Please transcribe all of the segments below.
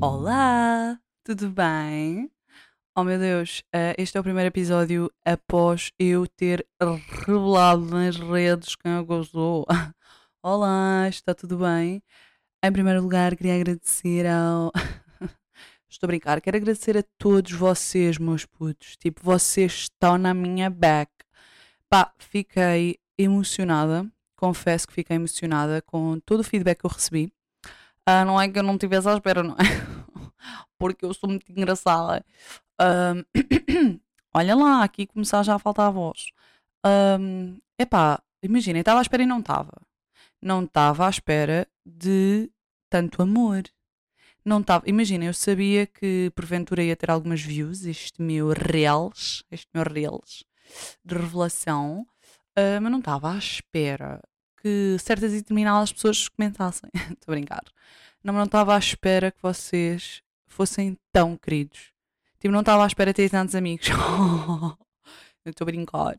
Olá, tudo bem? Oh meu Deus, eh, este é o primeiro episódio após eu ter revelado nas redes quem eu gostou. Olá, está tudo bem? Em primeiro lugar, queria agradecer ao. Estou a brincar, quero agradecer a todos vocês, meus putos. Tipo, vocês estão na minha back. Pá, fiquei emocionada. Confesso que fiquei emocionada com todo o feedback que eu recebi. Ah, não é que eu não estivesse à espera, não é? Porque eu sou muito engraçada. Olha lá, aqui começar já a faltar a voz. Um, epá, imaginem, estava à espera e não estava. Não estava à espera de tanto amor. Não estava. Imaginem, eu sabia que porventura ia ter algumas views, este meu reels, este meu reels de revelação, ah, mas não estava à espera que certas e determinadas pessoas comentassem. Estou a brincar. Não, não estava à espera que vocês fossem tão queridos. Tipo, não estava à espera de ter tantos amigos. Estou a brincar.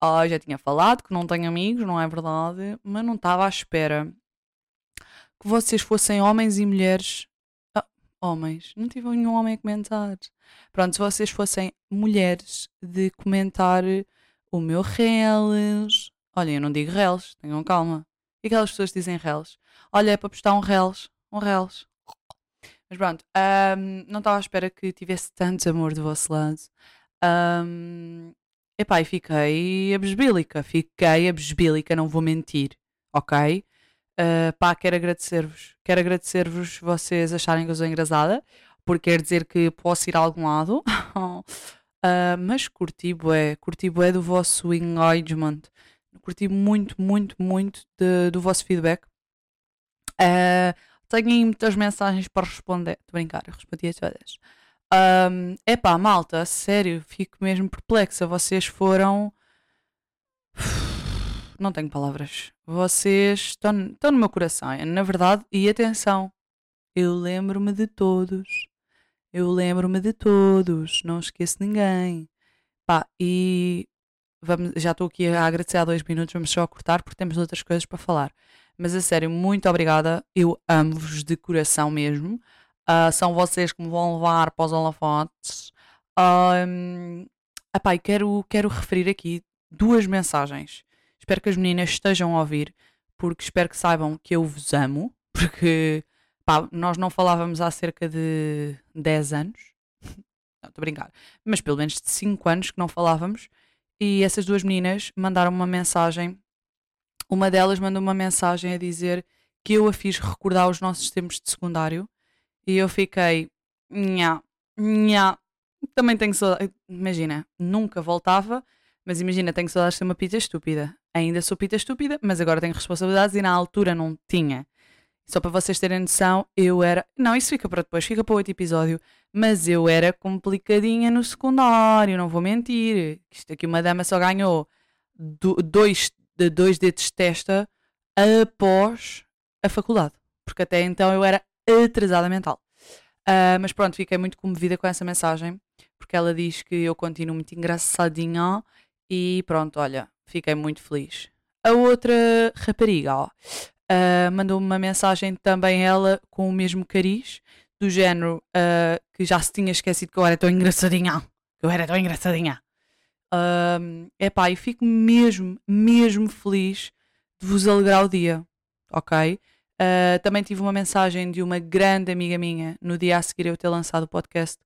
Ah, já tinha falado que não tenho amigos, não é verdade? Mas não estava à espera que vocês fossem homens e mulheres. Ah, homens. Não tive nenhum homem a comentar. Pronto, se vocês fossem mulheres de comentar o meu reels. Olha, eu não digo reels, tenham calma. E aquelas pessoas dizem reels? Olha, é para postar um reels. Um reels. Mas pronto, ahm, não estava à espera que tivesse tanto amor do vosso lado. Ahm, epá, e fiquei abesbílica. Fiquei abesbílica, não vou mentir. Ok? Ah, pá, quero agradecer-vos. Quero agradecer-vos vocês acharem que eu sou engraçada. Porque quer dizer que posso ir a algum lado. Ah, mas curti bué. Curti bué do vosso engagement. Curti muito, muito, muito de- do vosso feedback. Ah, tenho aí muitas mensagens para responder. Estou a brincar, eu respondi a todas. É epá, malta, sério, fico mesmo perplexa. Vocês foram. Não tenho palavras. Vocês estão, estão no meu coração. Na verdade, e atenção, eu lembro-me de todos. Eu lembro-me de todos. Não esqueço ninguém. Pá, e vamos, já estou aqui a agradecer há dois minutos. Vamos só cortar porque temos outras coisas para falar. Mas a sério, muito obrigada. Eu amo-vos de coração mesmo. Ah, são vocês que me vão levar para os holofotes. Um, e quero, quero referir aqui duas mensagens. Espero que as meninas estejam a ouvir, porque espero que saibam que eu vos amo. Porque pá, nós não falávamos há cerca de 10 anos. Não, estou a brincar. Mas pelo menos de 5 anos que não falávamos. E essas duas meninas mandaram uma mensagem uma delas mandou uma mensagem a dizer que eu a fiz recordar os nossos tempos de secundário e eu fiquei, nha, nha, também tenho saudade. Imagina, nunca voltava, mas imagina, tenho saudades de ser uma pita estúpida. Ainda sou pita estúpida, mas agora tenho responsabilidades e na altura não tinha. Só para vocês terem noção, eu era. Não, isso fica para depois, fica para outro episódio. Mas eu era complicadinha no secundário, não vou mentir. Isto aqui, uma dama só ganhou do- dois dois dedos de testa após a faculdade. Porque até então eu era atrasada mental. Ah, mas pronto, fiquei muito comovida com essa mensagem, porque ela diz que eu continuo muito engraçadinha e pronto, olha, fiquei muito feliz. A outra rapariga ó, ah, mandou-me uma mensagem também ela com o mesmo cariz, do género ah, que já se tinha esquecido que eu era tão engraçadinha. Que eu era tão engraçadinha. Um, epá, e fico mesmo, mesmo feliz de vos alegrar o dia, ok? Uh, também tive uma mensagem de uma grande amiga minha no dia a seguir eu ter lançado o podcast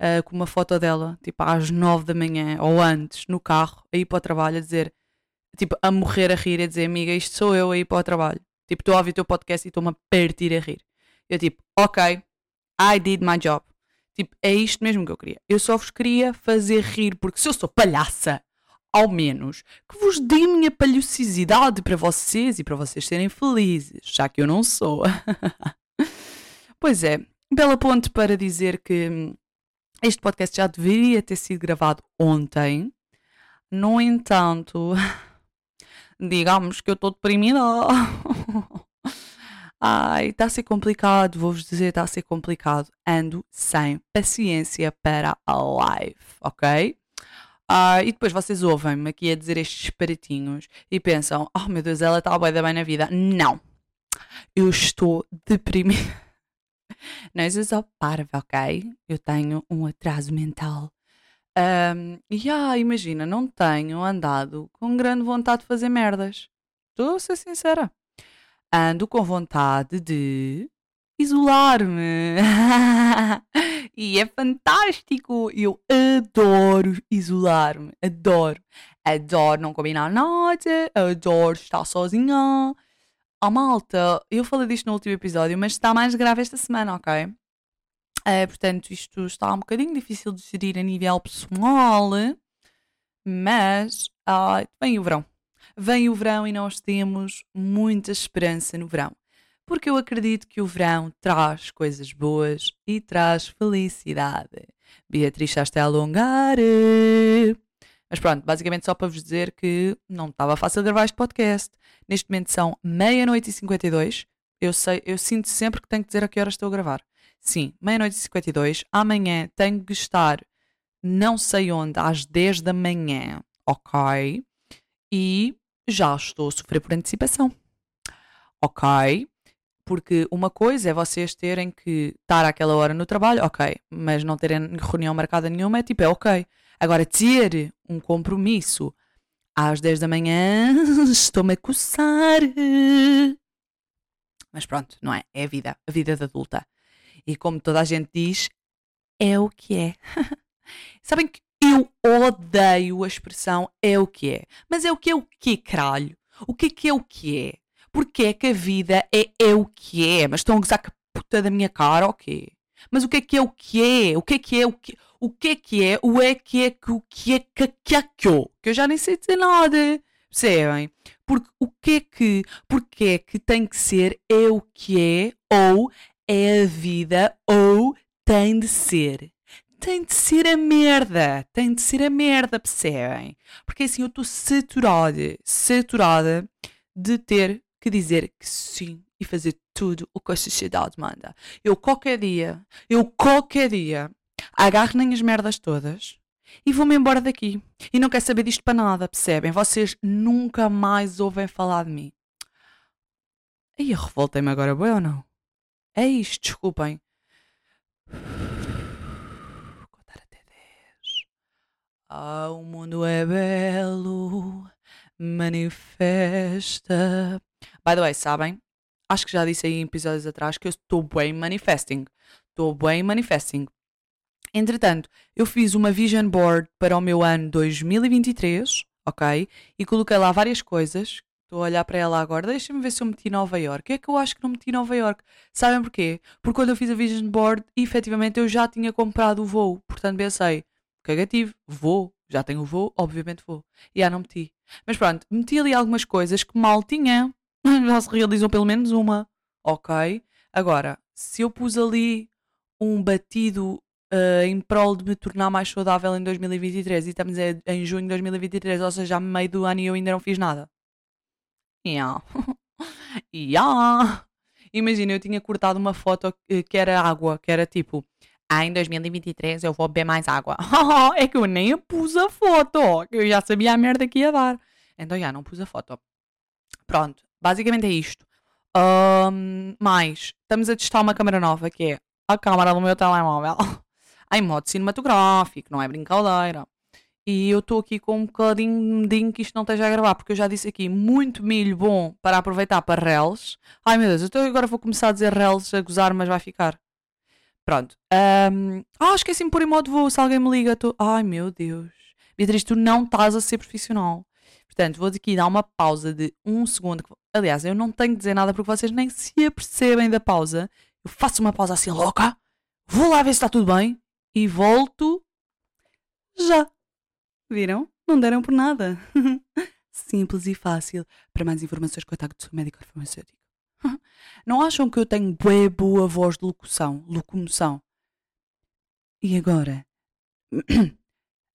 uh, com uma foto dela, tipo às nove da manhã ou antes, no carro, a ir para o trabalho, a dizer, tipo, a morrer a rir, a dizer, amiga, isto sou eu a ir para o trabalho. Tipo, estou a ouvir o teu podcast e estou-me a partir a rir. Eu, tipo, ok, I did my job. Tipo, é isto mesmo que eu queria. Eu só vos queria fazer rir, porque se eu sou palhaça, ao menos que vos dê minha palhaçosidade para vocês e para vocês serem felizes, já que eu não sou. pois é, bela ponte para dizer que hum, este podcast já deveria ter sido gravado ontem. No entanto, digamos que eu estou deprimida. Ai, está a ser complicado, vou-vos dizer, está a ser complicado. Ando sem paciência para a live, ok? Ah, e depois vocês ouvem-me aqui a dizer estes disparatinhos e pensam: oh meu Deus, ela está bem da bem na vida. Não! Eu estou deprimida. Não, eu sou parva, ok? Eu tenho um atraso mental. Um, e ah, imagina, não tenho andado com grande vontade de fazer merdas. Estou a ser sincera. Ando com vontade de isolar-me. e é fantástico. Eu adoro isolar-me. Adoro. Adoro não combinar nada. Adoro estar sozinha. Oh, malta, eu falei disto no último episódio, mas está mais grave esta semana, ok? Uh, portanto, isto está um bocadinho difícil de gerir a nível pessoal, mas uh, vem o verão. Vem o verão e nós temos muita esperança no verão. Porque eu acredito que o verão traz coisas boas e traz felicidade. Beatriz já está a alongar. Mas pronto, basicamente só para vos dizer que não estava fácil gravar este podcast. Neste momento são meia-noite e 52. Eu sei, eu sinto sempre que tenho que dizer a que horas estou a gravar. Sim, meia-noite e 52. Amanhã tenho que estar não sei onde, às 10 da manhã, ok? E já estou a sofrer por antecipação. Ok? Porque uma coisa é vocês terem que estar àquela hora no trabalho, ok, mas não terem reunião marcada nenhuma, é tipo, é ok. Agora, ter um compromisso às 10 da manhã, estou-me a coçar. Mas pronto, não é? É a vida, a vida de adulta. E como toda a gente diz, é o que é. Sabem que eu odeio a expressão é o que é. Mas é o que é o que, caralho? O que é que é o que é? Porque é que a vida é, é o que é? Mas estão a gozar que puta da minha cara, o quê? Mas o que é que é o que é? O que é que é o que O que é que é? O é que é que o que é que que é que eu? Que eu já nem sei dizer nada. Percebem? Porque o que é que, porque é que tem que ser é o que é ou é a vida ou tem de ser. Tem de ser a merda. Tem de ser a merda, percebem? Porque assim eu estou saturada, saturada de ter que dizer que sim e fazer tudo o que a sociedade manda. Eu qualquer dia, eu qualquer dia, agarro nem as merdas todas e vou-me embora daqui. E não quero saber disto para nada, percebem? Vocês nunca mais ouvem falar de mim. Aí revoltei-me agora, bem ou não? É isto, desculpem. Contar até 10. Ah, o mundo é belo, manifesta. By the way, sabem? Acho que já disse aí em episódios atrás que eu estou bem manifesting. Estou bem manifesting. Entretanto, eu fiz uma vision board para o meu ano 2023, ok? E coloquei lá várias coisas Estou a olhar para ela agora. Deixa-me ver se eu meti Nova York. É que eu acho que não meti Nova York. Sabem porquê? Porque quando eu fiz a Vision Board, efetivamente eu já tinha comprado o voo. Portanto, pensei, cagativo, vou. Já tenho o voo, obviamente vou. E já não meti. Mas pronto, meti ali algumas coisas que mal tinha. Já se realizou pelo menos uma. Ok. Agora, se eu pus ali um batido uh, em prol de me tornar mais saudável em 2023 e estamos em junho de 2023, ou seja, a meio do ano e eu ainda não fiz nada Yeah. yeah. Imagina, eu tinha cortado uma foto que era água, que era tipo, ah, em 2023 eu vou beber mais água. é que eu nem pus a foto, que eu já sabia a merda que ia dar. Então, já, não pus a foto. Pronto, basicamente é isto. Um, mais, estamos a testar uma câmera nova, que é a câmera do meu telemóvel. em modo cinematográfico, não é brincadeira. E eu estou aqui com um bocadinho medinho que isto não esteja a gravar, porque eu já disse aqui muito milho bom para aproveitar para reels. Ai meu Deus, então agora vou começar a dizer reels a gozar, mas vai ficar. Pronto. Um... Ah, esqueci-me por em modo voo, se alguém me liga. Tô... Ai meu Deus. Beatriz, tu não estás a ser profissional. Portanto, vou aqui dar uma pausa de um segundo. Aliás, eu não tenho que dizer nada porque vocês nem se apercebem da pausa. Eu faço uma pausa assim louca, vou lá ver se está tudo bem e volto já. Viram? Não deram por nada. Simples e fácil. Para mais informações, contacte o seu médico farmacêutico. Não acham que eu tenho bué boa voz de locução? Locomoção. E agora?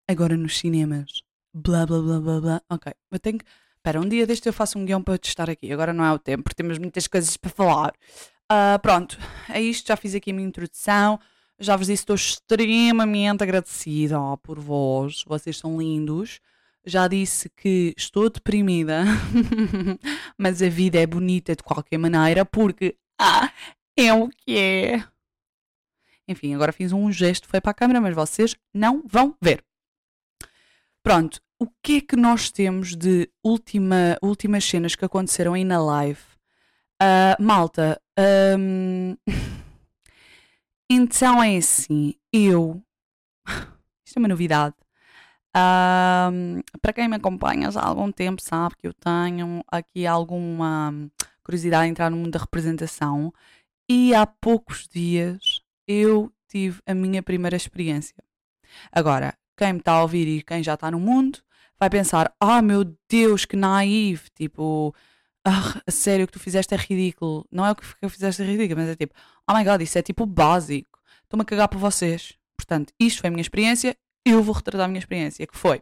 agora nos cinemas. Blá blá blá blá blá. Ok, eu tenho que. Espera, um dia deste eu faço um guião para testar aqui. Agora não é o tempo, porque temos muitas coisas para falar. Uh, pronto, é isto. Já fiz aqui a minha introdução. Já vos disse, estou extremamente agradecida por vós, vocês são lindos. Já disse que estou deprimida, mas a vida é bonita de qualquer maneira, porque ah, é o que é. Enfim, agora fiz um gesto, foi para a câmera, mas vocês não vão ver. Pronto, o que é que nós temos de última, últimas cenas que aconteceram aí na live? Uh, malta, um... então é assim, eu. Isto é uma novidade. Para quem me acompanha já há algum tempo sabe que eu tenho aqui alguma curiosidade em entrar no mundo da representação e há poucos dias eu tive a minha primeira experiência. Agora, quem me está a ouvir e quem já está no mundo vai pensar: ah, oh, meu Deus, que naive! Tipo, ah, a sério, o que tu fizeste é ridículo. Não é o que eu fizeste é ridículo, mas é tipo: oh my god, isso é tipo básico. Estou-me a cagar por vocês. Portanto, isto foi a minha experiência. Eu vou retratar a minha experiência, que foi.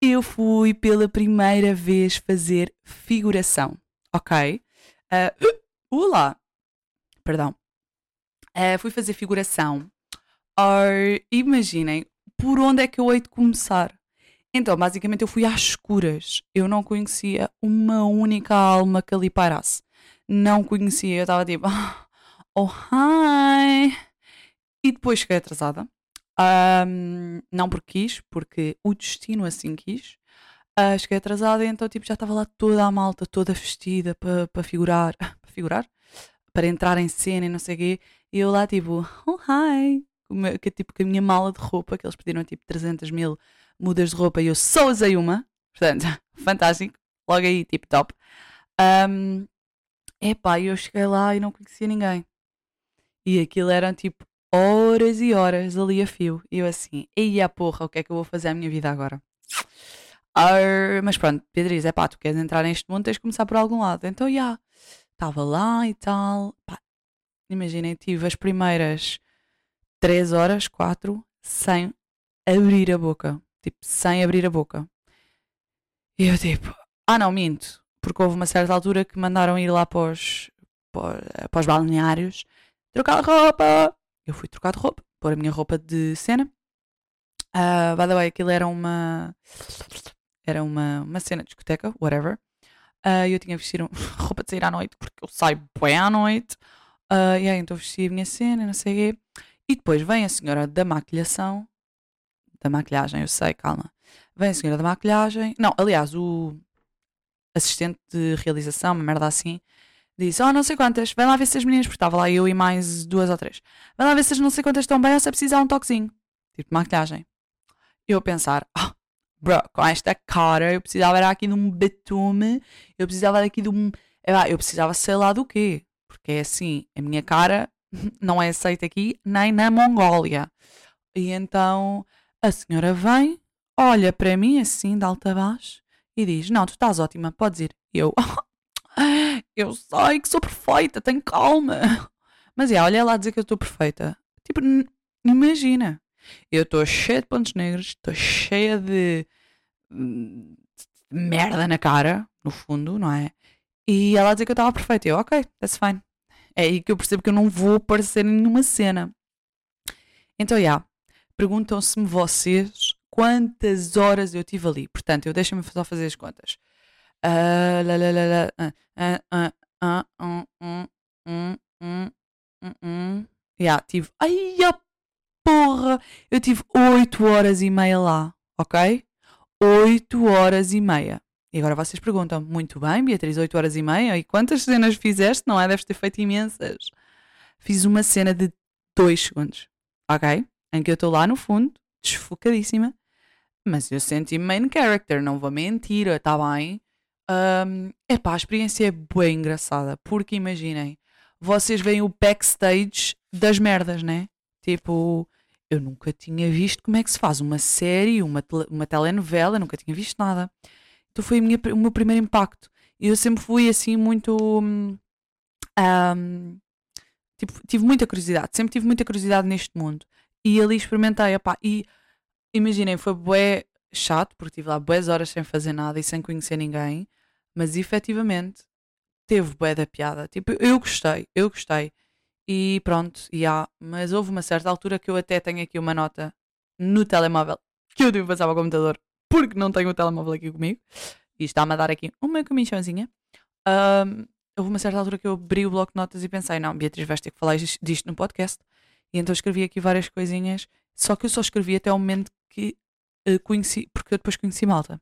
Eu fui pela primeira vez fazer figuração, ok? Uh, olá! Perdão. Uh, fui fazer figuração. Or, imaginem, por onde é que eu hei de começar? Então, basicamente, eu fui às escuras. Eu não conhecia uma única alma que ali parasse. Não conhecia. Eu estava tipo, oh, hi! E depois cheguei atrasada. Um, não porque quis, porque o destino assim quis. Uh, cheguei atrasada, então tipo, já estava lá toda a malta, toda vestida para pa figurar. para figurar? Para entrar em cena e não sei o quê. E eu lá tipo, oh hi! Que, tipo, com a minha mala de roupa, que eles pediram tipo 300 mil mudas de roupa e eu só usei uma. Portanto, fantástico. Logo aí, tipo top. Um, epá, eu cheguei lá e não conhecia ninguém. E aquilo eram tipo horas e horas ali a fio. E eu assim, e a porra, o que é que eu vou fazer à minha vida agora? Ar, mas pronto, Beatriz, é pá, tu queres entrar neste mundo, tens de começar por algum lado. Então, já, estava lá e tal. Imaginem, tive as primeiras 3 horas, 4, sem abrir a boca. Tipo, sem abrir a boca. E eu tipo, ah não, minto. Porque houve uma certa altura que mandaram ir lá para os, para, para os balneários trocar roupa. Eu fui trocar de roupa, pôr a minha roupa de cena. Uh, by the way, aquilo era uma. Era uma, uma cena de discoteca, whatever. Uh, eu tinha vestido roupa de sair à noite, porque eu saio bem à noite. Uh, e aí então vesti a minha cena, não sei o quê. E depois vem a senhora da maquilhação. Da maquilhagem, eu sei, calma. Vem a senhora da maquilhagem. Não, aliás, o assistente de realização, uma merda assim, disse: Oh, não sei quantas, vem lá ver se as meninas, porque estava lá eu e mais duas ou três. Vem lá ver se as não sei quantas estão bem ou se é precisar um toquezinho. Tipo de maquilhagem. Eu a pensar: oh, bro, com esta cara, eu precisava era aqui de um betume, eu precisava aqui de um. Eu precisava sei lá do quê. Porque é assim, a minha cara não é aceita aqui nem na Mongólia. E então a senhora vem, olha para mim assim, de alta baixo, e diz: Não, tu estás ótima, podes ir. Eu, eu sei que sou perfeita, tenho calma. Mas é, olha lá dizer que eu estou perfeita. Tipo, imagina. Eu estou cheia de pontos negros, estou cheia de, de merda na cara, no fundo, não é? E ela dizer que eu estava perfeita. Eu, ok, that's fine. É aí que eu percebo que eu não vou aparecer em nenhuma cena. Então, já. Yeah, Perguntam-se-me vocês quantas horas eu tive ali. Portanto, eu deixo-me só fazer as contas. Yeah, tive. Ai, a porra! Eu tive 8 horas e meia lá, ok? 8 horas e meia. E agora vocês perguntam, muito bem, Beatriz, 8 horas e meia, e quantas cenas fizeste? Não é? Deves ter feito imensas. Fiz uma cena de 2 segundos, ok? Em que eu estou lá no fundo, desfocadíssima, mas eu senti main character, não vou mentir, está bem? Um, epá, a experiência é bem engraçada, porque imaginem, vocês veem o backstage das merdas, né? Tipo, eu nunca tinha visto como é que se faz uma série, uma, uma telenovela, nunca tinha visto nada. Então foi minha, o meu primeiro impacto. E eu sempre fui assim muito. Um, tipo, tive muita curiosidade, sempre tive muita curiosidade neste mundo. E ali experimentei, epá, e imaginem, foi bué chato, porque estive lá boas horas sem fazer nada e sem conhecer ninguém, mas efetivamente teve bué da piada. Tipo, eu gostei, eu gostei. E pronto, e há, mas houve uma certa altura que eu até tenho aqui uma nota no telemóvel que eu devo passar ao computador porque não tenho o telemóvel aqui comigo e está-me a dar aqui uma comichãozinha. Um, houve uma certa altura que eu abri o bloco de notas e pensei: não, Beatriz, vais ter que falar disto no podcast. E então escrevi aqui várias coisinhas, só que eu só escrevi até o momento que uh, conheci, porque eu depois conheci malta.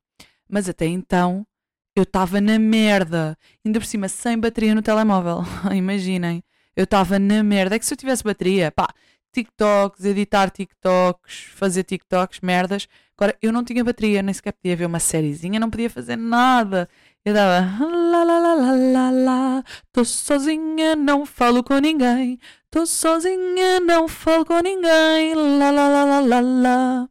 Mas até então eu estava na merda. Ainda por cima, sem bateria no telemóvel. Imaginem. Eu estava na merda. É que se eu tivesse bateria, pá, TikToks, editar TikToks, fazer TikToks, merdas. Agora, eu não tinha bateria, nem sequer podia ver uma sériezinha, não podia fazer nada. Eu dava lá lá lá lá lá lá, tô sozinha, não falo com ninguém. Tô sozinha, não falo com ninguém. Lá lá lá lá lá lá.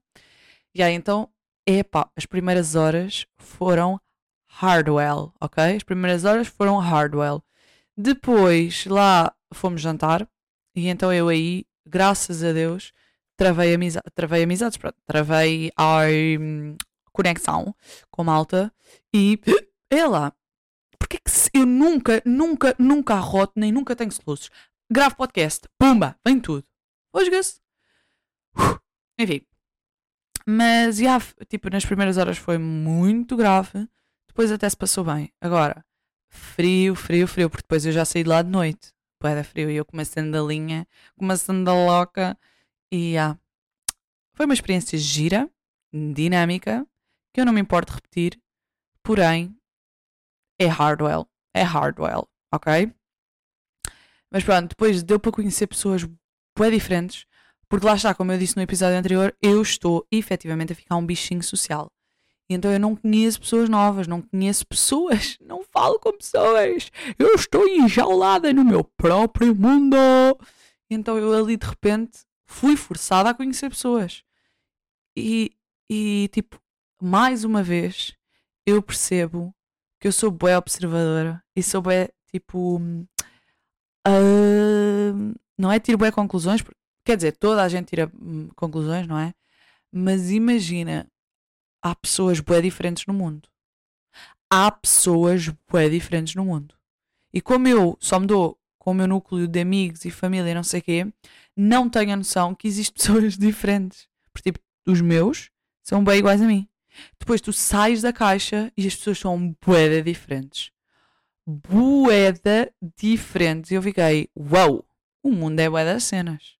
E aí então, epá, as primeiras horas foram hardwell, ok? As primeiras horas foram hardwell. Depois lá fomos jantar e então eu aí, graças a Deus, travei, amiza travei amizades, pronto, travei a um, conexão com malta e é lá. Porque é que eu nunca, nunca, nunca arroto, nem nunca tenho soluços? Gravo podcast, pumba, vem tudo. Uh, Enfim. Mas, já, tipo, nas primeiras horas foi muito grave. Depois até se passou bem. Agora, frio, frio, frio, porque depois eu já saí de lá de noite. Poeda frio e eu com uma sandalinha, com uma sandaloca. E ah, foi uma experiência gira, dinâmica, que eu não me importo repetir, porém é hardwell. É hardwell, ok? Mas pronto, depois deu para conhecer pessoas bem diferentes, porque lá está, como eu disse no episódio anterior, eu estou efetivamente a ficar um bichinho social. E então eu não conheço pessoas novas, não conheço pessoas, não falo com pessoas. Eu estou enjaulada no meu próprio mundo. Então eu ali de repente fui forçada a conhecer pessoas. E, e tipo, mais uma vez eu percebo que eu sou boa observadora e sou bem, tipo. Uh, não é tiro boé conclusões, quer dizer, toda a gente tira hum, conclusões, não é? Mas imagina há pessoas bem diferentes no mundo. Há pessoas bem diferentes no mundo. E como eu só me dou com o meu núcleo de amigos e família, não sei o quê, não tenho a noção que existem pessoas diferentes. Porque, tipo, os meus são bem iguais a mim. Depois tu sais da caixa e as pessoas são boeda diferentes. Boeda diferentes. E eu fiquei, uau, wow, o mundo é boeda cenas.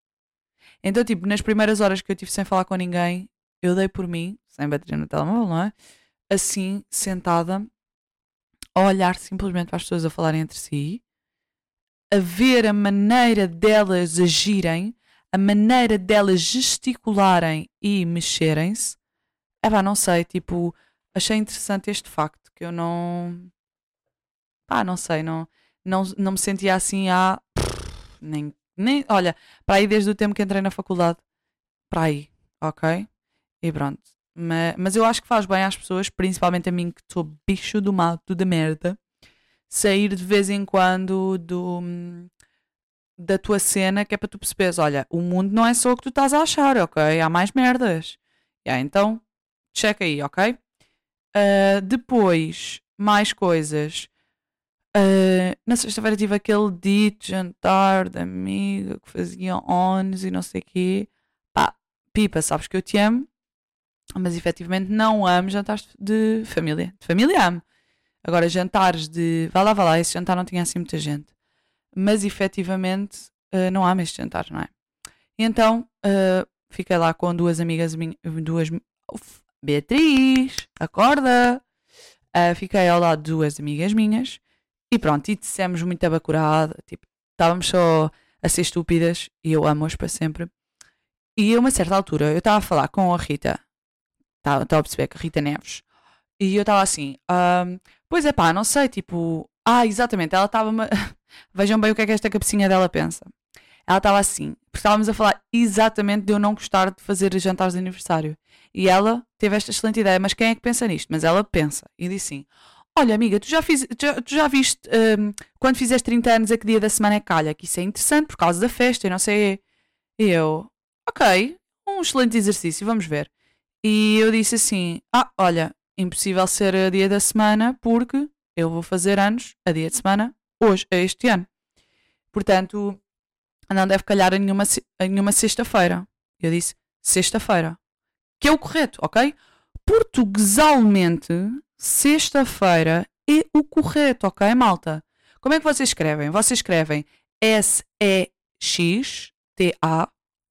Então, tipo, nas primeiras horas que eu tive sem falar com ninguém, eu dei por mim, sem bateria no telemóvel, não é? Assim, sentada, a olhar simplesmente para as pessoas a falarem entre si, a ver a maneira delas agirem, a maneira delas gesticularem e mexerem-se. Pá, não sei, tipo, achei interessante este facto que eu não. Pá, não sei, não, não, não me sentia assim há. Nem, nem. Olha, para aí desde o tempo que entrei na faculdade. Para aí, ok? E pronto. Mas, mas eu acho que faz bem às pessoas, principalmente a mim que sou bicho do mato, da merda, sair de vez em quando do, da tua cena, que é para tu perceberes: olha, o mundo não é só o que tu estás a achar, ok? Há mais merdas. Yeah, então, checa aí, ok? Uh, depois, mais coisas. Uh, na sexta-feira tive aquele dito jantar da amiga que fazia ons e não sei o quê. Pá, pipa, sabes que eu te amo mas efetivamente não amo jantares de família. De família amo. Agora, jantares de. Vá lá, vá lá, esse jantar não tinha assim muita gente. Mas efetivamente uh, não amo este jantar, não é? E então uh, fiquei lá com duas amigas minhas. Duas. Uf, Beatriz, acorda! Uh, fiquei ao lado de duas amigas minhas e pronto, e dissemos muito abacurada. Tipo, estávamos só a ser estúpidas e eu amo-as para sempre. E a uma certa altura eu estava a falar com a Rita Estava tá, a perceber que a Rita Neves. E eu estava assim, um, pois é pá, não sei, tipo. Ah, exatamente, ela estava. Vejam bem o que é que esta cabecinha dela pensa. Ela estava assim, porque estávamos a falar exatamente de eu não gostar de fazer jantares de aniversário. E ela teve esta excelente ideia, mas quem é que pensa nisto? Mas ela pensa e disse assim: Olha, amiga, tu já, fiz, já, tu já viste um, quando fizeste 30 anos a que dia da semana é calha? Que isso é interessante por causa da festa e não sei. Eu, ok, um excelente exercício, vamos ver. E eu disse assim: Ah, olha, impossível ser a dia da semana porque eu vou fazer anos a dia de semana hoje, este ano. Portanto, não deve calhar em nenhuma, em nenhuma sexta-feira. Eu disse sexta-feira. Que é o correto, ok? Portuguesalmente, sexta-feira é o correto, ok, malta? Como é que vocês escrevem? Vocês escrevem S-E-X-T-A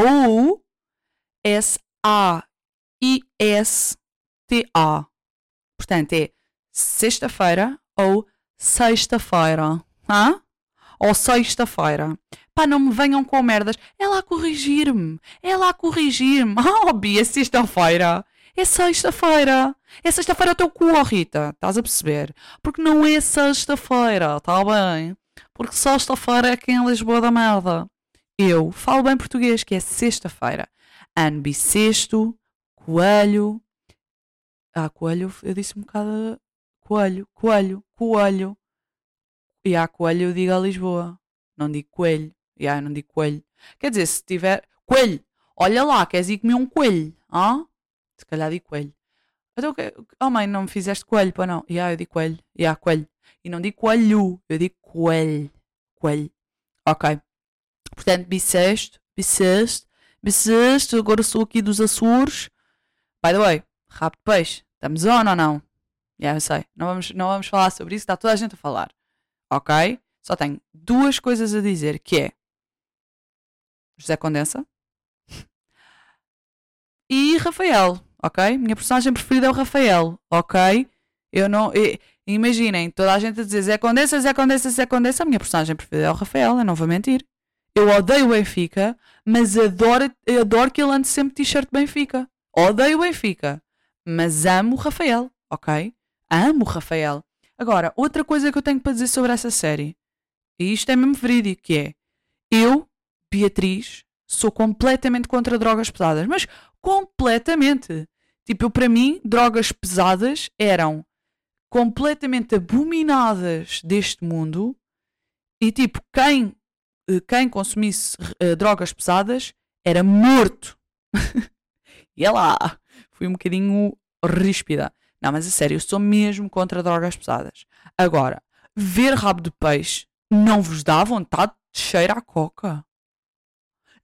ou S-A-I-S-T-A. Portanto, é sexta-feira ou sexta-feira. Hã? Ou sexta-feira. Pá, não me venham com merdas. É lá corrigir-me. É lá corrigir-me. Ah, oh, Bia, sexta-feira. É sexta-feira. É sexta-feira o teu cu, oh, Rita. Estás a perceber? Porque não é sexta-feira, tá bem? Porque sexta-feira é aqui em Lisboa da merda. Eu falo bem português, que é sexta-feira. Ano bissexto, coelho. Ah, coelho, eu disse um bocado. Coelho, coelho, coelho. E há coelho eu digo a Lisboa. Não digo coelho. E yeah, não digo coelho. Quer dizer, se tiver. Coelho! Olha lá, queres ir comer um coelho? Ah? Se calhar digo coelho. Então, oh mãe, não me fizeste coelho, para não? E yeah, eu digo coelho. E yeah, coelho. E não digo coelho, eu digo coelho. Coelho. Ok. Portanto, bissexto, bissexto, bissexto. Agora sou aqui dos Açores. By the way, de peixe. Estamos on ou não? Já, yeah, eu sei. Não vamos, não vamos falar sobre isso. Está toda a gente a falar. Ok? Só tenho duas coisas a dizer, que é José Condensa e Rafael, ok? Minha personagem preferida é o Rafael, ok? Eu não. imaginem, toda a gente a dizer Zé Condensa, Zé Condensa, Zé Condensa. A minha personagem preferida é o Rafael, eu não vou mentir. Eu odeio o Benfica, mas adoro, adoro que ele ande sempre t-shirt Benfica. Odeio o Benfica, mas amo o Rafael, ok? Amo o Rafael. Agora, outra coisa que eu tenho para dizer sobre essa série, e isto é mesmo verídico, que é eu, Beatriz, sou completamente contra drogas pesadas, mas completamente. Tipo, para mim, drogas pesadas eram completamente abominadas deste mundo e, tipo, quem, eh, quem consumisse uh, drogas pesadas era morto. e é lá, fui um bocadinho ríspida. Não, mas a sério, eu sou mesmo contra drogas pesadas. Agora, ver rabo de peixe não vos dá vontade de cheirar a coca?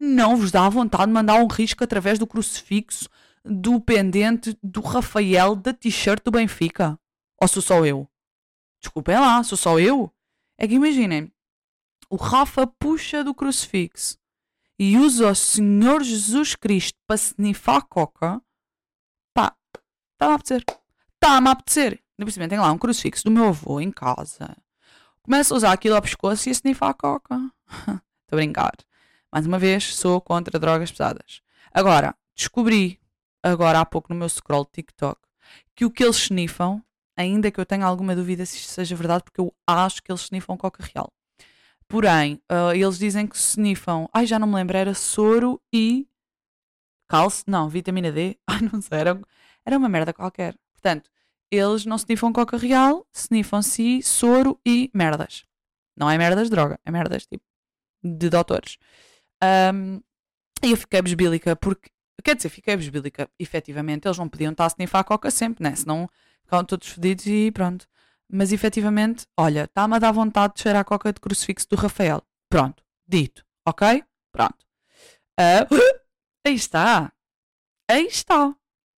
Não vos dá vontade de mandar um risco através do crucifixo, do pendente, do Rafael, da t-shirt do Benfica? Ou sou só eu? Desculpem lá, sou só eu? É que imaginem, o Rafa puxa do crucifixo e usa o Senhor Jesus Cristo para snifar a coca, pá, está-me a apetecer. Está-me a apetecer. Ainda tem lá um crucifixo do meu avô em casa. Começa a usar aquilo ao pescoço e a snifar a coca. Estou a brincar. Mais uma vez, sou contra drogas pesadas. Agora, descobri agora há pouco no meu scroll TikTok que o que eles snifam, ainda que eu tenha alguma dúvida se isto seja verdade, porque eu acho que eles snifam coca real. Porém, uh, eles dizem que snifam. Ai, já não me lembro, era soro e. Calce? Não, vitamina D? Ai, não sei, era, era uma merda qualquer. Portanto, eles não snifam coca real, snifam-se soro e merdas. Não é merdas de droga, é merdas tipo de doutores. Um, e eu fiquei besbílica, porque, quer dizer, fiquei besbílica, efetivamente, eles não podiam estar a snifar a coca sempre, né? Senão ficavam todos fedidos e pronto. Mas efetivamente, olha, está-me a dar vontade de cheirar a coca de crucifixo do Rafael. Pronto, dito, ok? Pronto. Uh, aí está. Aí está.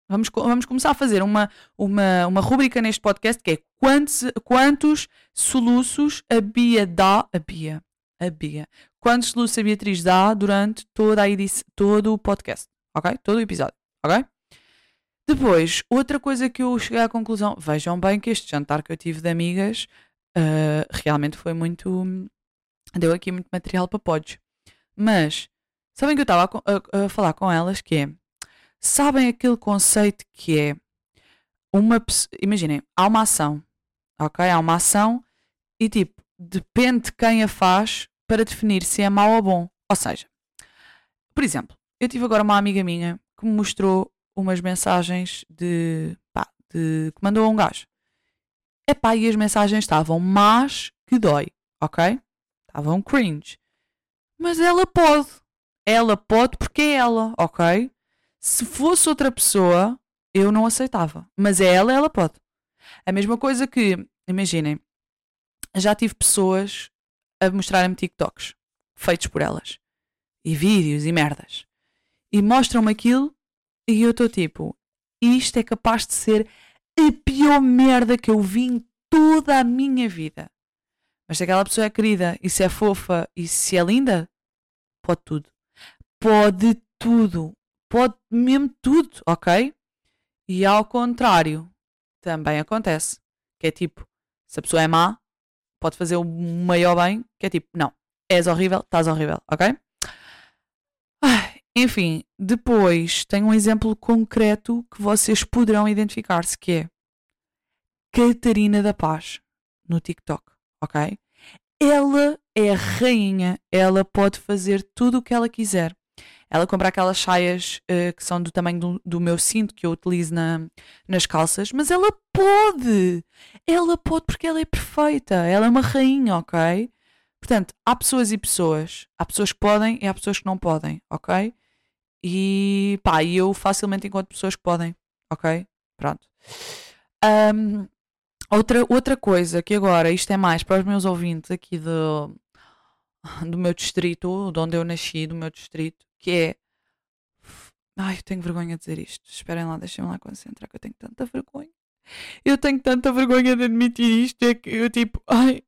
Vamos, vamos começar a fazer uma, uma, uma rubrica neste podcast que é quantos, quantos soluços a Bia dá. A Bia. A Bia quantos soluços a Beatriz dá durante toda a edição, todo o podcast, ok? Todo o episódio, ok? Depois, outra coisa que eu cheguei à conclusão, vejam bem que este jantar que eu tive de amigas uh, realmente foi muito. deu aqui muito material para pods. Mas, sabem que eu estava a, a, a, falar com elas que é. Sabem aquele conceito que é uma. Imaginem, há uma ação, ok? Há uma ação e tipo, depende de quem a faz, para definir se é mau ou bom. Ou seja, por exemplo, eu tive agora uma amiga minha que me mostrou umas mensagens de, pá, de que mandou a um gajo. Epá, e as mensagens estavam más que dói, ok? Estavam cringe. Mas ela pode. Ela pode porque é ela, ok? Se fosse outra pessoa, eu não aceitava. Mas é ela, ela pode. A mesma coisa que, imaginem, já tive pessoas a mostrarem-me TikToks feitos por elas e vídeos e merdas e mostram-me aquilo e eu estou tipo, isto é capaz de ser a pior merda que eu vi em toda a minha vida. Mas se aquela pessoa é querida e se é fofa e se é linda, pode tudo. Pode tudo. Pode mesmo tudo, ok? E ao contrário, também acontece. Que é tipo, se a pessoa é má, pode fazer o maior bem, que é tipo, não, és horrível, estás horrível, ok? Enfim, depois tem um exemplo concreto que vocês poderão identificar-se, que é Catarina da Paz, no TikTok, ok? Ela é a rainha, ela pode fazer tudo o que ela quiser. Ela compra aquelas saias uh, que são do tamanho do, do, meu cinto que eu utilizo na, nas calças, mas ela pode! Ela pode porque ela é perfeita, ela é uma rainha, ok? Portanto, há pessoas e pessoas. Há pessoas que podem e há pessoas que não podem, ok? E pá, eu facilmente encontro pessoas que podem, ok? Pronto. Um, outra, outra coisa que agora, isto é mais para os meus ouvintes aqui do, do meu distrito, de onde eu nasci, do meu distrito, que é. Ai, eu tenho vergonha de dizer isto. Esperem lá, deixem-me lá concentrar, que eu tenho tanta vergonha. Eu tenho tanta vergonha de admitir isto, é que eu tipo, ai,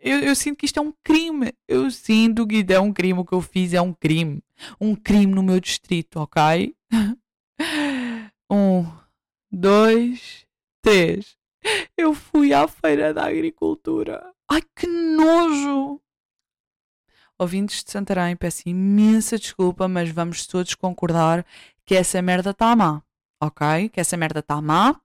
eu, eu, sinto que isto é um crime. Eu sinto que é um crime. O que eu fiz é um crime. Um crime no meu distrito, ok? Um, dois, três. Eu fui à feira da agricultura. Ai, que nojo! Ouvintes de Santarém, peço imensa desculpa, mas vamos todos concordar que essa merda está má, ok? Que essa merda está má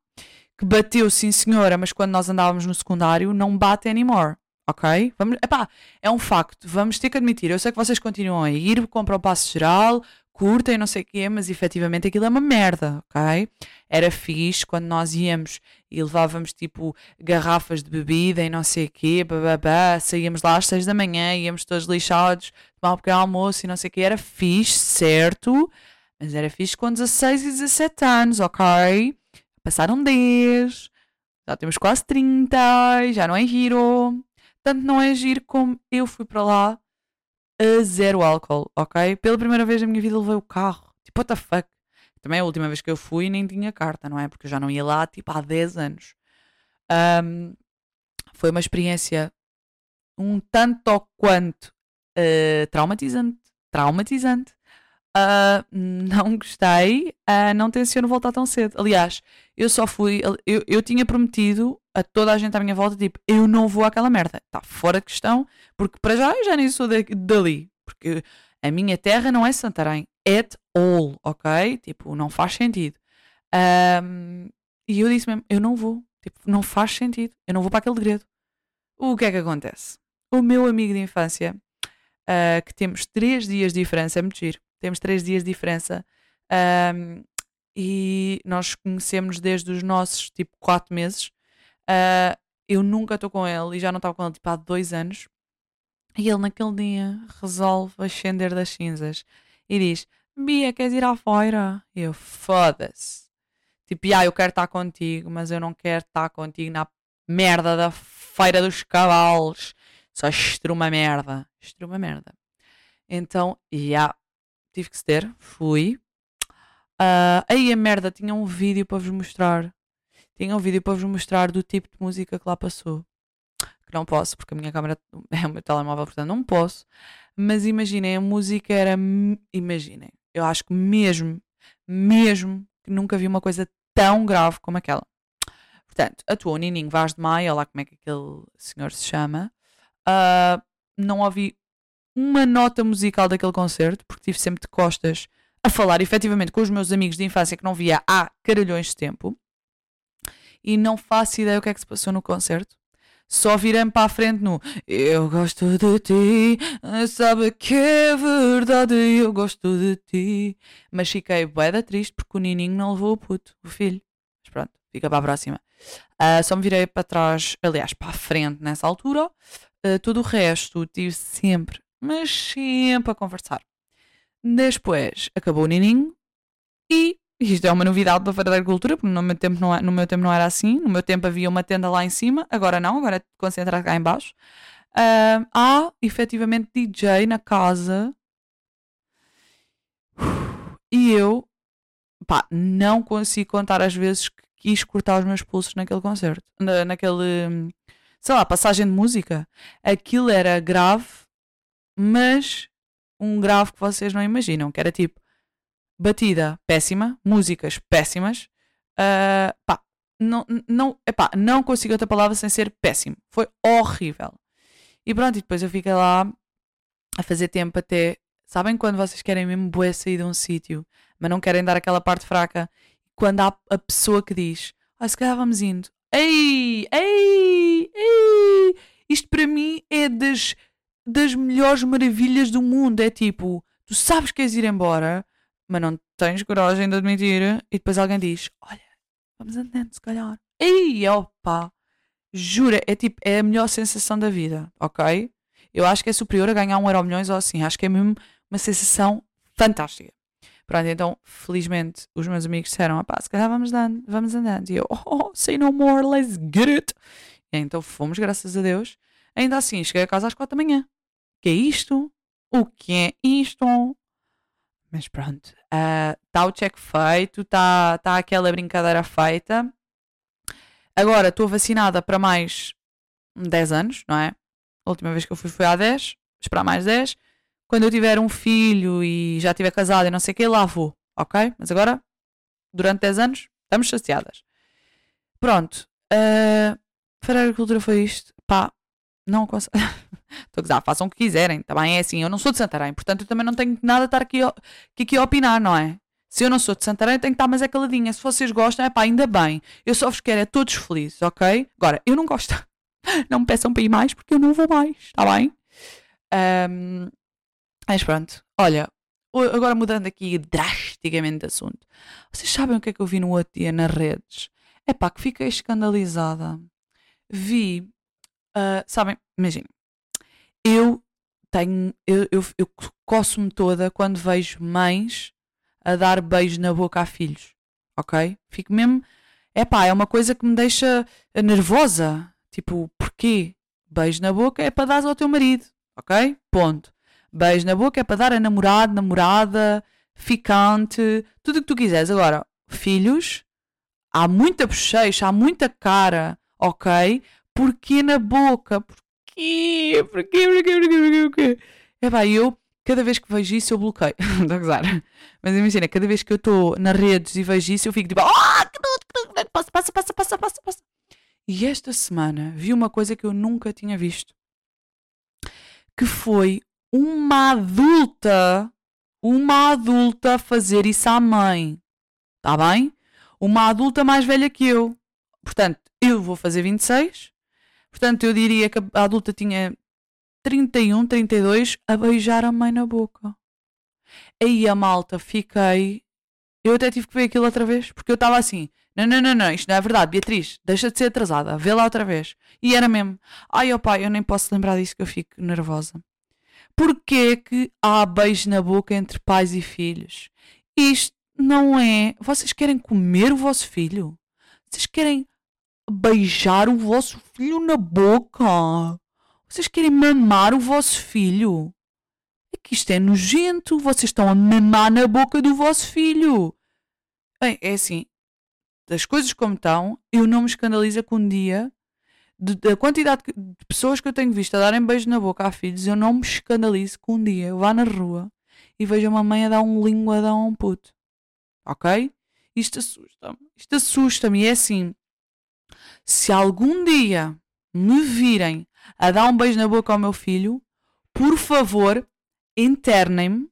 que bateu, sim senhora, mas quando nós andávamos no secundário não bate anymore. Ok? Vamos, epá, é um facto, vamos ter que admitir. Eu sei que vocês continuam a ir, compram o passo geral, curtem, não sei o quê, mas efetivamente aquilo é uma merda, ok? Era fixe quando nós íamos e levávamos tipo garrafas de bebida e não sei o quê, bababá, saíamos lá às seis da manhã, íamos todos lixados, tomar um pequeno almoço e não sei o quê, era fixe, certo? Mas era fixe com 16 e 17 anos, ok? passaram 10, já temos quase 30, já não é giro. Tanto não é giro como eu fui para lá a zero álcool, ok? Pela primeira vez na minha vida levei o carro. Tipo, what the fuck? Também a última vez que eu fui nem tinha carta, não é? Porque eu já não ia lá tipo há 10 anos. Um, foi uma experiência um tanto ou quanto uh, traumatizante. Traumatizante. Uh, não gostei, uh, não tenciono voltar tão cedo. Aliás, eu só fui. Eu, eu tinha prometido a toda a gente à minha volta: tipo, eu não vou àquela merda. Está fora de questão, porque para já eu já nem sou de, dali. Porque a minha terra não é Santarém. At all, ok? Tipo, não faz sentido. Um, e eu disse mesmo: eu não vou. Tipo, não faz sentido. Eu não vou para aquele degredo. O que é que acontece? O meu amigo de infância, uh, que temos três dias de diferença, é muito giro temos três dias de diferença. Um, e nós conhecemos desde os nossos tipo quatro meses. Uh, eu nunca estou com ele e já não estava com ele tipo há dois anos. E ele naquele dia resolve ascender das cinzas e diz: Bia, queres ir à feira? E eu, foda-se. Tipo, ah, eu quero estar contigo, mas eu não quero estar contigo na merda da feira dos cavalos. Só estruma merda. Estruma merda. Então, yeah, tive que ter, fui. Uh, aí a merda, tinha um vídeo para vos mostrar. Tinha um vídeo para vos mostrar do tipo de música que lá passou. Que não posso, porque a minha câmera é o meu telemóvel, portanto não posso. Mas imaginem, a música era. Imaginem, eu acho que mesmo, mesmo que nunca vi uma coisa tão grave como aquela. Portanto, atuou Nininho Vaz de Maia, lá como é que aquele senhor se chama. Uh, não ouvi uma nota musical daquele concerto, porque estive sempre de costas a falar efetivamente com os meus amigos de infância que não via há caralhões de tempo e não faço ideia o que é que se passou no concerto. Só virei para a frente no Eu gosto de ti, sabe que é verdade, eu gosto de ti. Mas fiquei bué triste porque o Nininho não levou o puto, o filho. Mas pronto, fica para a próxima. Uh, só me virei para trás, aliás, para a frente nessa altura. Uh, todo o resto tive sempre mas sempre a conversar. Depois acabou o Nininho e isto é uma novidade da Feira da Agricultura, porque no meu, tempo não, é, no meu tempo não era assim. No meu tempo havia uma tenda lá em cima, agora não, agora é concentrado cá em baixo. Uh, há efetivamente DJ na casa e eu pá, não consigo contar as vezes que quis cortar os meus pulsos naquele concerto, na, naquele sei lá, passagem de música. Aquilo era grave mas um grave que vocês não imaginam, que era tipo batida péssima, músicas péssimas, uh, pá, não, não, epá, não consigo outra palavra sem ser péssimo. Foi horrível. E pronto, e depois eu fiquei lá a fazer tempo até. Sabem quando vocês querem mesmo bué sair de um sítio, mas não querem dar aquela parte fraca? Quando há a pessoa que diz, ah, se calhar vamos indo. Ei, ei, ei! Isto para mim é das, das melhores maravilhas do mundo. É tipo, tu sabes que queres ir embora, mas não tens coragem de admitir. E depois alguém diz, olha, vamos andando, se calhar. Ei, opa! Jura, é tipo, é a melhor sensação da vida, ok? Eu acho que é superior a ganhar um euro milhões ou assim. Acho que é mesmo uma sensação fantástica. Pronto, então, felizmente, os meus amigos disseram: ah pá, se calhar vamos andando, vamos andando. E eu, oh, say no more, let's get it. E então fomos, graças a Deus. Ainda assim, cheguei a casa às quatro da manhã. Que é isto? O que é isto? Mas pronto, está ah, uh, o check feito, está tá aquela brincadeira feita. Agora estou vacinada para mais 10 anos, não é? A última vez que eu fui foi há 10, esperar mais 10. Quando eu tiver um filho e já estiver casada e não sei o que, lá vou, ok? Mas agora, durante 10 anos, estamos chateadas. Pronto. Uh, para a agricultura foi isto. Pá, não aconselho. Estou a gozar, façam o que quiserem, também é assim. Eu não sou de Santarém, portanto eu também não tenho nada a estar aqui, aqui, aqui a opinar, não é? Se eu não sou de Santarém, tenho que estar mais é caladinha. Se vocês gostam, é pá, ainda bem. Eu só vos quero é todos felizes, ok? Agora, eu não gosto. Não me peçam para ir mais porque eu não vou mais, está bem? Um, mas pronto, olha, agora mudando aqui drasticamente de assunto. Vocês sabem o que é que eu vi no outro dia nas redes? É pá, que fiquei escandalizada. Vi, uh, sabem, imaginem, eu tenho, eu, eu, eu coço-me toda quando vejo mães a dar beijo na boca a filhos, ok? Fico mesmo. É pá, é uma coisa que me deixa nervosa. Tipo, porquê? Beijo na boca é para dar ao teu marido, ok? Ponto. Beijo na boca é para dar a namorado, namorada, ficante, tudo o que tu quiseres. Agora, filhos, há muita bochecha, há muita cara, ok? Porquê na boca? Porquê? Porquê? Porquê? Porquê? Porquê? É pá, eu cada vez que vejo isso eu bloqueio. Estou a gozar. Mas imagina, cada vez que eu estou nas redes e vejo isso, eu fico tipo, ah, oh, passa, passa, passa, passa, passa, passa. E esta semana vi uma coisa que eu nunca tinha visto. Que foi uma adulta, uma adulta fazer isso à mãe. Está bem? Uma adulta mais velha que eu. Portanto, eu vou fazer 26. Portanto, eu diria que a adulta tinha 31, 32 a beijar a mãe na boca. Aí a malta fiquei. Eu até tive que ver aquilo outra vez, porque eu estava assim: não, não, não, não, isto não é verdade, Beatriz, deixa de ser atrasada, vê lá outra vez. E era mesmo: ai, ó pai, eu nem posso lembrar disso que eu fico nervosa. Porquê que há beijo na boca entre pais e filhos? Isto não é. Vocês querem comer o vosso filho? Vocês querem beijar o vosso filho na boca? Vocês querem mamar o vosso filho? É que isto é nojento. Vocês estão a mamar na boca do vosso filho. Bem, é assim. Das coisas como estão, eu não me escandalizo com um dia da quantidade de pessoas que eu tenho visto a darem beijo na boca a filhos, eu não me escandalizo com um dia eu vá na rua e vejo uma mãe a dar um linguadão a um puto. Ok? Isto assusta-me. Isto assusta-me. E é assim: se algum dia me virem a dar um beijo na boca ao meu filho, por favor, internem-me,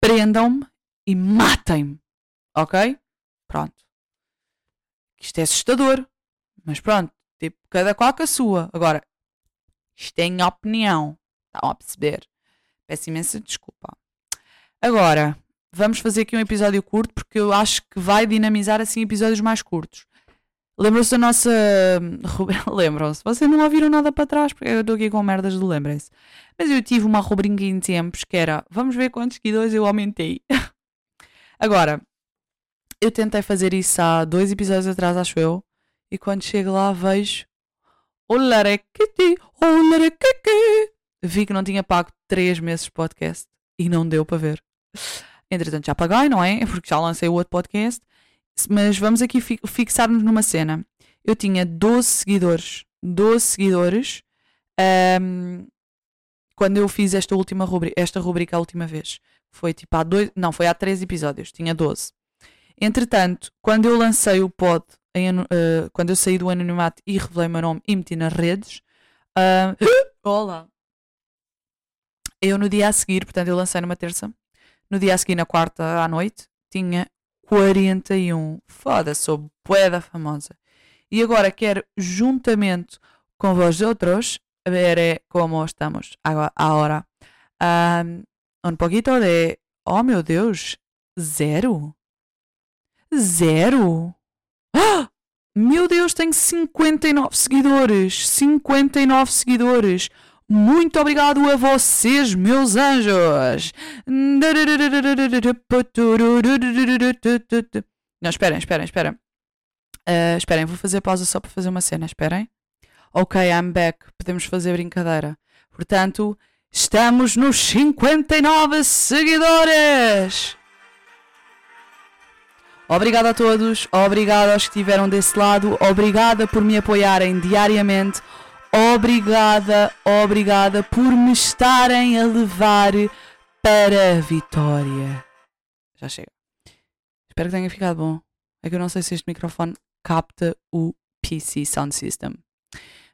prendam-me e matem-me. Ok? Pronto. Isto é assustador. Mas pronto, tipo, cada qual com a sua. Agora, isto é em opinião. Estão a perceber? Peço imensa desculpa. Agora, vamos fazer aqui um episódio curto porque eu acho que vai dinamizar assim episódios mais curtos. Lembram-se da nossa. Lembram-se. Vocês não ouviram nada para trás, porque eu estou aqui com merdas do lembrem-se. Mas eu tive uma rubrica em tempos que era: vamos ver quantos seguidores eu aumentei. Agora, eu tentei fazer isso há dois episódios atrás, acho eu. E quando chego lá, vejo. Olarequiti, olarequiti. Vi que não tinha pago três meses de podcast e não deu para ver. Entretanto, já paguei, não é? Porque já lancei o outro podcast. Mas vamos aqui fixar-nos numa cena. Eu tinha 12 seguidores. 12 seguidores. Um, quando eu fiz esta última rubrica, esta rubrica a última vez. Foi tipo há dois. Não, foi há três episódios, tinha 12. Entretanto, quando eu lancei o pod, em, uh, quando eu saí do anonimato e revelei o meu nome e meti nas redes. Uh, olá! Eu no dia a seguir, portanto, eu lancei numa terça. No dia a seguir, na quarta à noite, tinha 41. Foda-se, sou poeda famosa. E agora quero, juntamente com vós outros, ver eh, como estamos agora. Um, um pouquito de. Oh meu Deus! Zero? Zero? Ah! Meu Deus, tenho 59 seguidores! 59 seguidores! Muito obrigado a vocês, meus anjos! Não, esperem, esperem, esperem. Uh, esperem, vou fazer pausa só para fazer uma cena, esperem. Ok, I'm back. Podemos fazer brincadeira. Portanto, estamos nos 59 seguidores! Obrigado a todos, obrigado aos que estiveram desse lado, obrigada por me apoiarem diariamente, obrigada, obrigada por me estarem a levar para a vitória. Já chega. Espero que tenha ficado bom. É que eu não sei se este microfone capta o PC Sound System.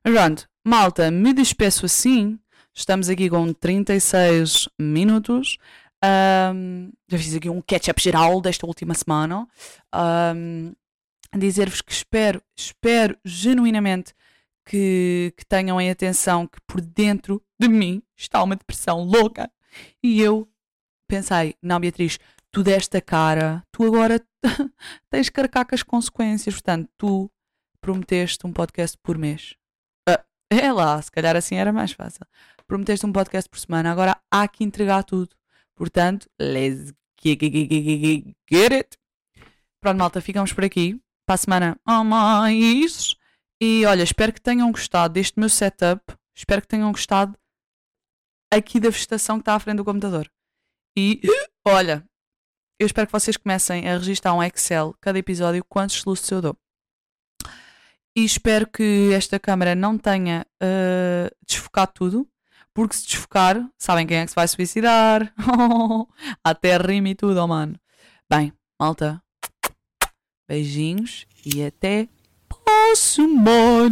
Mas pronto, malta, me despeço assim. Estamos aqui com 36 minutos. Um, já fiz aqui um catch-up geral desta última semana. Um, Dizer-vos que espero, espero genuinamente que, que tenham em atenção que por dentro de mim está uma depressão louca. E eu pensei, não, Beatriz, tu deste a cara, tu agora tens que carcar com as consequências. Portanto, tu prometeste um podcast por mês. Uh, é lá, se calhar assim era mais fácil. Prometeste um podcast por semana, agora há que entregar tudo. Portanto, let's get it. Pronto, malta, ficamos por aqui. Para a semana, oh, mais. E olha, espero que tenham gostado deste meu setup. Espero que tenham gostado aqui da vegetação que está à frente do computador. E olha, eu espero que vocês comecem a registrar um Excel cada episódio quantos soluços eu dou. E espero que esta câmera não tenha uh, desfocado tudo porque se desfocar, sabem quem é que se vai suicidar? Até rima e tudo, oh mano. Bem, malta. Beijinhos e até próxima.